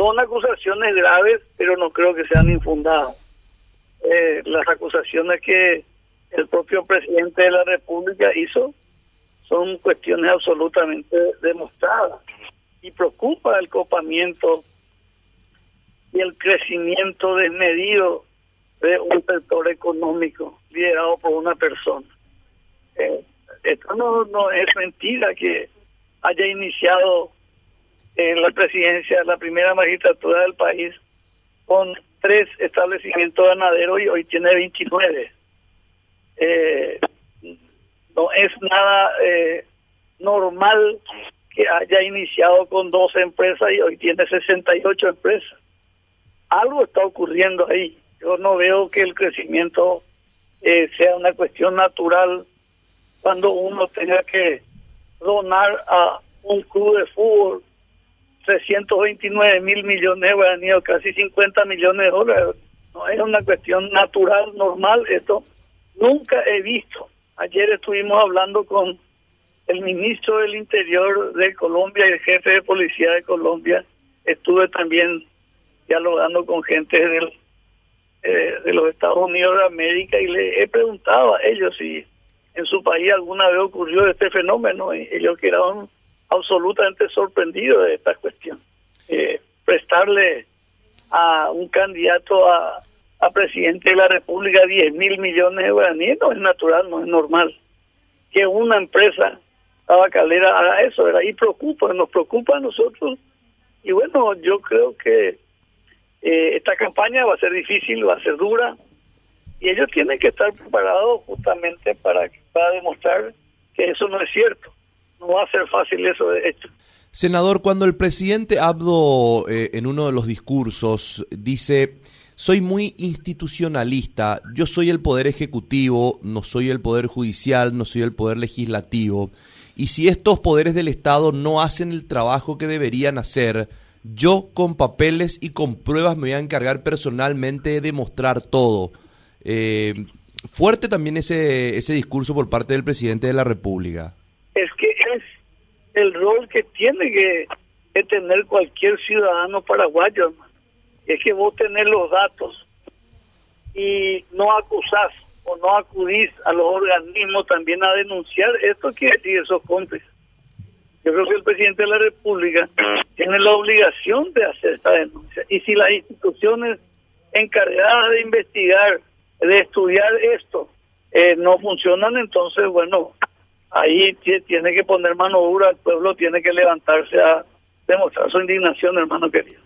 son acusaciones graves, pero no creo que sean infundadas. Eh, las acusaciones que el propio presidente de la República hizo son cuestiones absolutamente demostradas y preocupa el copamiento y el crecimiento desmedido de un sector económico liderado por una persona. Eh, esto no, no es mentira que haya iniciado la presidencia, la primera magistratura del país, con tres establecimientos ganaderos y hoy tiene 29. Eh, no es nada eh, normal que haya iniciado con 12 empresas y hoy tiene 68 empresas. Algo está ocurriendo ahí. Yo no veo que el crecimiento eh, sea una cuestión natural cuando uno tenga que donar a un club de fútbol 329 mil millones de guaraníes, casi 50 millones de dólares. No es una cuestión natural, normal. Esto nunca he visto. Ayer estuvimos hablando con el ministro del Interior de Colombia y el jefe de policía de Colombia. Estuve también dialogando con gente eh, de los Estados Unidos de América y le he preguntado a ellos si en su país alguna vez ocurrió este fenómeno ellos quedaron absolutamente sorprendidos de esta cuestión. Eh, prestarle a un candidato a, a presidente de la República 10 mil millones de guaraníes no es natural, no es normal. Que una empresa tabacalera haga eso, ¿verdad? Y preocupa, nos preocupa a nosotros. Y bueno, yo creo que eh, esta campaña va a ser difícil, va a ser dura, y ellos tienen que estar preparados justamente para, para demostrar que eso no es cierto. No va a ser fácil eso de hecho. Senador, cuando el presidente Abdo eh, en uno de los discursos dice, soy muy institucionalista, yo soy el poder ejecutivo, no soy el poder judicial, no soy el poder legislativo, y si estos poderes del Estado no hacen el trabajo que deberían hacer, yo con papeles y con pruebas me voy a encargar personalmente de demostrar todo. Eh, fuerte también ese, ese discurso por parte del presidente de la República. Es que es el rol que tiene que, tener cualquier ciudadano paraguayo, Es que vos tenés los datos y no acusás o no acudís a los organismos también a denunciar, esto quiere decir esos cómplices. Yo creo que el presidente de la República tiene la obligación de hacer esta denuncia. Y si las instituciones encargadas de investigar, de estudiar esto, eh, no funcionan, entonces, bueno, ahí tiene que poner mano dura, el pueblo tiene que levantarse a demostrar su indignación, hermano querido.